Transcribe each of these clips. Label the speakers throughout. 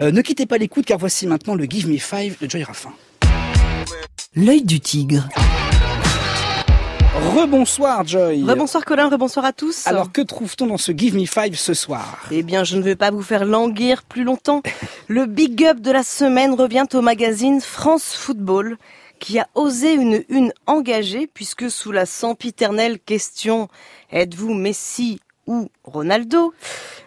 Speaker 1: Euh, ne quittez pas l'écoute car voici maintenant le Give Me Five de Joy Raffin.
Speaker 2: L'œil du tigre.
Speaker 1: Rebonsoir Joy.
Speaker 3: Rebonsoir Colin, rebonsoir à tous.
Speaker 1: Alors que trouve-t-on dans ce Give Me Five ce soir?
Speaker 3: Eh bien, je ne vais pas vous faire languir plus longtemps. Le big up de la semaine revient au magazine France Football qui a osé une une engagée puisque sous la sempiternelle question êtes-vous Messi ou Ronaldo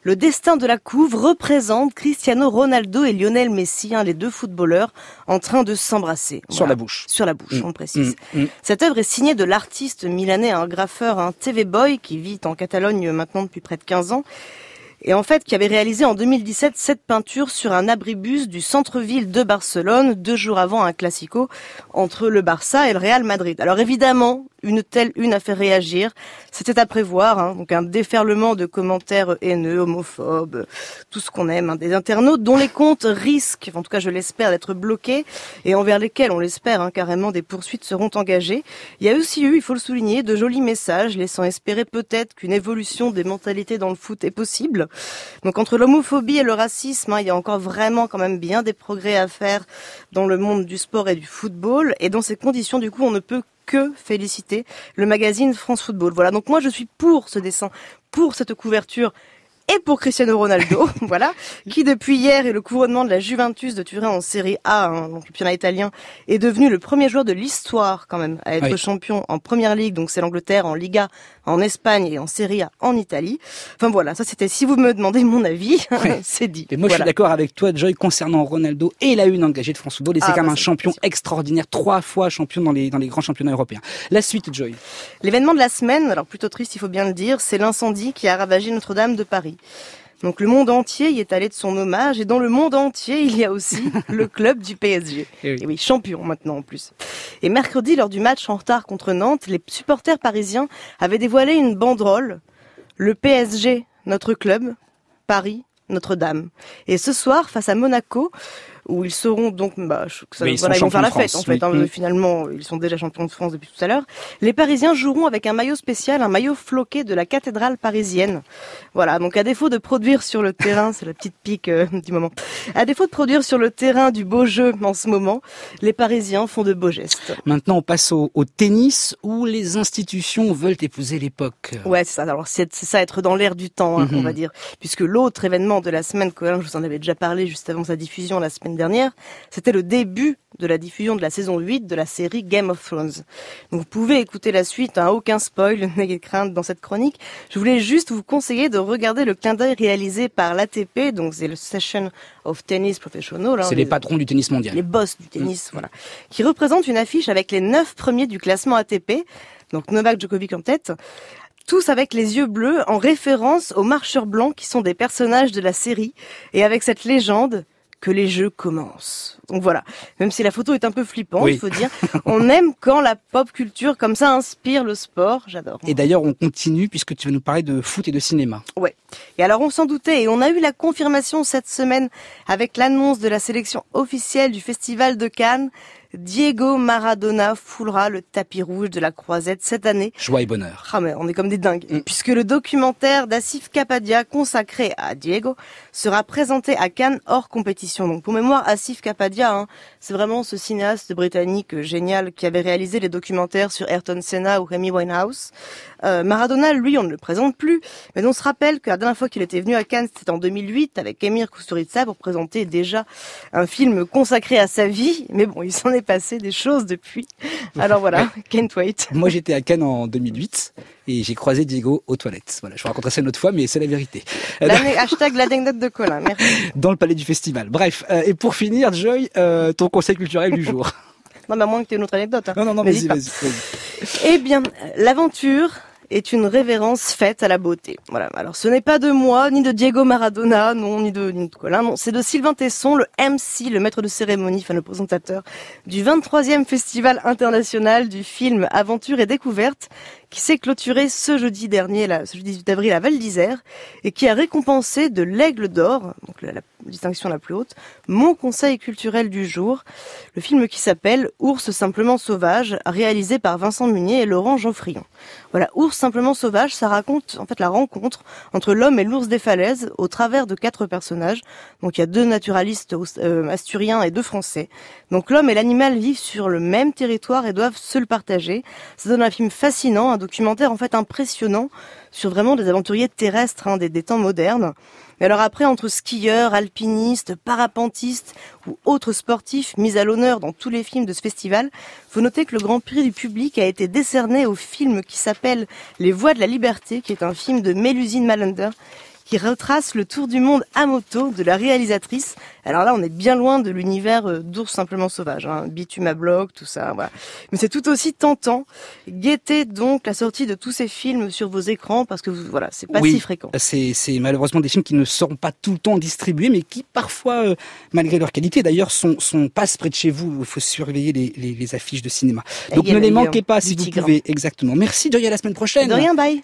Speaker 3: le destin de la couve représente Cristiano Ronaldo et Lionel Messi, hein, les deux footballeurs, en train de s'embrasser.
Speaker 1: Sur la bouche.
Speaker 3: Sur la bouche,
Speaker 1: Mm.
Speaker 3: on précise.
Speaker 1: Mm, mm.
Speaker 3: Cette œuvre est signée de l'artiste milanais, un graffeur, un TV Boy, qui vit en Catalogne maintenant depuis près de 15 ans. Et en fait, qui avait réalisé en 2017 cette peinture sur un abribus du centre-ville de Barcelone, deux jours avant un classico entre le Barça et le Real Madrid. Alors évidemment, une telle une a fait réagir. C'était à prévoir, hein, donc un déferlement de commentaires haineux, homophobes, tout ce qu'on aime, hein, des internautes dont les comptes risquent, en tout cas je l'espère, d'être bloqués et envers lesquels, on l'espère, hein, carrément des poursuites seront engagées. Il y a aussi eu, il faut le souligner, de jolis messages laissant espérer peut-être qu'une évolution des mentalités dans le foot est possible. Donc entre l'homophobie et le racisme, hein, il y a encore vraiment quand même bien des progrès à faire dans le monde du sport et du football. Et dans ces conditions, du coup, on ne peut que féliciter le magazine France Football. Voilà, donc moi je suis pour ce dessin, pour cette couverture et pour Cristiano Ronaldo, voilà, qui depuis hier et le couronnement de la Juventus de Turin en Série A, hein, donc le championnat italien, est devenu le premier joueur de l'histoire quand même à être
Speaker 1: Oui.
Speaker 3: champion en Première Ligue, donc c'est l'Angleterre, en Liga, en Espagne et en Serie A en Italie. Enfin voilà, ça c'était si vous me demandez mon avis,
Speaker 1: Ouais.
Speaker 3: c'est dit.
Speaker 1: Et moi, je suis d'accord avec toi, Joy, concernant Ronaldo et la une engagée de France Football. Et c'est
Speaker 3: Ah,
Speaker 1: quand même
Speaker 3: bah,
Speaker 1: un champion extraordinaire, trois fois champion dans les, dans les grands championnats européens. La suite, Joy.
Speaker 3: L'événement de la semaine, alors plutôt triste il faut bien le dire, c'est l'incendie qui a ravagé Notre-Dame de Paris. Donc le monde entier y est allé de son hommage et dans le monde entier il y a aussi le club du PSG.
Speaker 1: Eh oui.
Speaker 3: Et oui, champion maintenant en plus. Et mercredi lors du match en retard contre Nantes, les supporters parisiens avaient dévoilé une banderole. Le PSG, notre club, Paris, Notre-Dame. Et ce soir, face à Monaco, où ils seront donc, bah, ça-
Speaker 1: ils
Speaker 3: voilà, ils vont faire la fête en
Speaker 1: France,
Speaker 3: fait. hein,
Speaker 1: Mm.
Speaker 3: Finalement, ils sont déjà champions de France depuis tout à l'heure. Les Parisiens joueront avec un maillot spécial, un maillot floqué de la cathédrale parisienne. Voilà, donc à défaut de produire sur le terrain, c'est la petite pique euh, du moment, à défaut de produire sur le terrain du beau jeu en ce moment, les Parisiens font de beaux gestes.
Speaker 1: Maintenant, on passe au, au tennis où les institutions veulent épouser l'époque.
Speaker 3: Ouais, c'est ça. Alors c'est ça, être dans l'air du temps, hein,
Speaker 1: Mhm.
Speaker 3: on va dire. Puisque l'autre événement de la semaine, Colin, je vous en avais déjà parlé juste avant sa diffusion la semaine dernière, c'était le début de la diffusion de la saison 8 de la série Game of Thrones. Donc vous pouvez écouter la suite, hein, aucun spoil, n'ayez crainte dans cette chronique. Je voulais juste vous conseiller de regarder le clin d'œil réalisé par l'ATP, donc c'est le Session of Tennis Professional. hein,
Speaker 1: C'est les patrons du tennis mondial.
Speaker 3: les boss du tennis, voilà, qui représente une affiche avec les neuf premiers du classement ATP, donc Novak Djokovic en tête, tous avec les yeux bleus en référence aux marcheurs blancs qui sont des personnages de la série, et avec cette légende que les jeux commencent. Donc voilà, même si la photo est un peu flippante,
Speaker 1: Oui.
Speaker 3: il faut dire, on aime quand la pop culture comme ça inspire le sport, j'adore.
Speaker 1: Et d'ailleurs, on continue puisque tu vas nous parler de foot et de cinéma.
Speaker 3: Ouais. Et alors on s'en doutait et on a eu la confirmation cette semaine avec l'annonce de la sélection officielle du Festival de Cannes. Diego Maradona foulera le tapis rouge de la croisette cette année.
Speaker 1: Joie et bonheur.
Speaker 3: Ah mais on est comme des dingues.
Speaker 1: Mm.
Speaker 3: Puisque le documentaire d'Asif Kapadia consacré à Diego sera présenté à Cannes hors compétition. Donc pour mémoire, Asif Kapadia, hein, c'est vraiment ce cinéaste britannique génial qui avait réalisé les documentaires sur Ayrton Senna ou Amy Winehouse. Euh, Maradona, lui, on ne le présente plus. Mais on se rappelle que la dernière fois qu'il était venu à Cannes, c'était en 2008 avec Emir Kusturica pour présenter déjà un film consacré à sa vie. Mais bon, il s'en est passé des choses depuis. Alors voilà, can't wait.
Speaker 1: Moi, j'étais à Cannes en 2008 et j'ai croisé Diego aux toilettes. Voilà, je vous raconterai ça une autre fois, mais c'est la vérité. Euh,
Speaker 3: hashtag l'anecdote de Colin. Merci.
Speaker 1: Dans le palais du festival. Bref, euh, et pour finir, Joy, euh, ton conseil culturel du jour.
Speaker 3: Non, mais à moins que tu aies une autre anecdote. hein.
Speaker 1: Non, non, non, vas-y. vas-y.
Speaker 3: Eh bien, l'aventure est une révérence faite à la beauté. Voilà. Alors, ce n'est pas de moi, ni de Diego Maradona, non, ni de, Colin, non. C'est de Sylvain Tesson, le MC, le maître de cérémonie, enfin le présentateur du 23e Festival international du film Aventure et Découverte, qui s'est clôturé ce jeudi dernier, là, ce jeudi 18 avril à Val d'Isère, et qui a récompensé de l'Aigle d'Or, donc la, la, distinction la plus haute, mon conseil culturel du jour, le film qui s'appelle Ours simplement sauvage, réalisé par Vincent Munier et Laurent Geoffrion. Voilà, Ours simplement sauvage, ça raconte en fait la rencontre entre l'homme et l'ours des falaises au travers de quatre personnages. Donc il y a deux naturalistes euh, asturiens et deux français. Donc l'homme et l'animal vivent sur le même territoire et doivent se le partager. Ça donne un film fascinant, un documentaire en fait impressionnant sur vraiment des aventuriers terrestres hein, des, temps modernes. Mais alors après, entre skieurs, alpinistes, parapentistes ou autres sportifs mis à l'honneur dans tous les films de ce festival, faut noter que le Grand Prix du public a été décerné au film qui s'appelle Les Voix de la Liberté, qui est un film de Mélusine Malander, qui retrace le tour du monde à moto de la réalisatrice. Alors là, on est bien loin de l'univers euh, d'ours simplement sauvage, hein, bitume à bloc, tout ça, voilà. Mais c'est tout aussi tentant. Guettez donc la sortie de tous ces films sur vos écrans parce que voilà, c'est pas
Speaker 1: oui,
Speaker 3: si fréquent.
Speaker 1: C'est, c'est malheureusement des films qui ne seront pas tout le temps distribués, mais qui parfois, euh, malgré leur qualité, d'ailleurs, sont, sont passent près de chez vous. Il faut surveiller les, les, les affiches de cinéma. Donc ne les manquez pas si vous pouvez. Exactement. Merci, Doria, à la semaine prochaine.
Speaker 3: De rien, bye.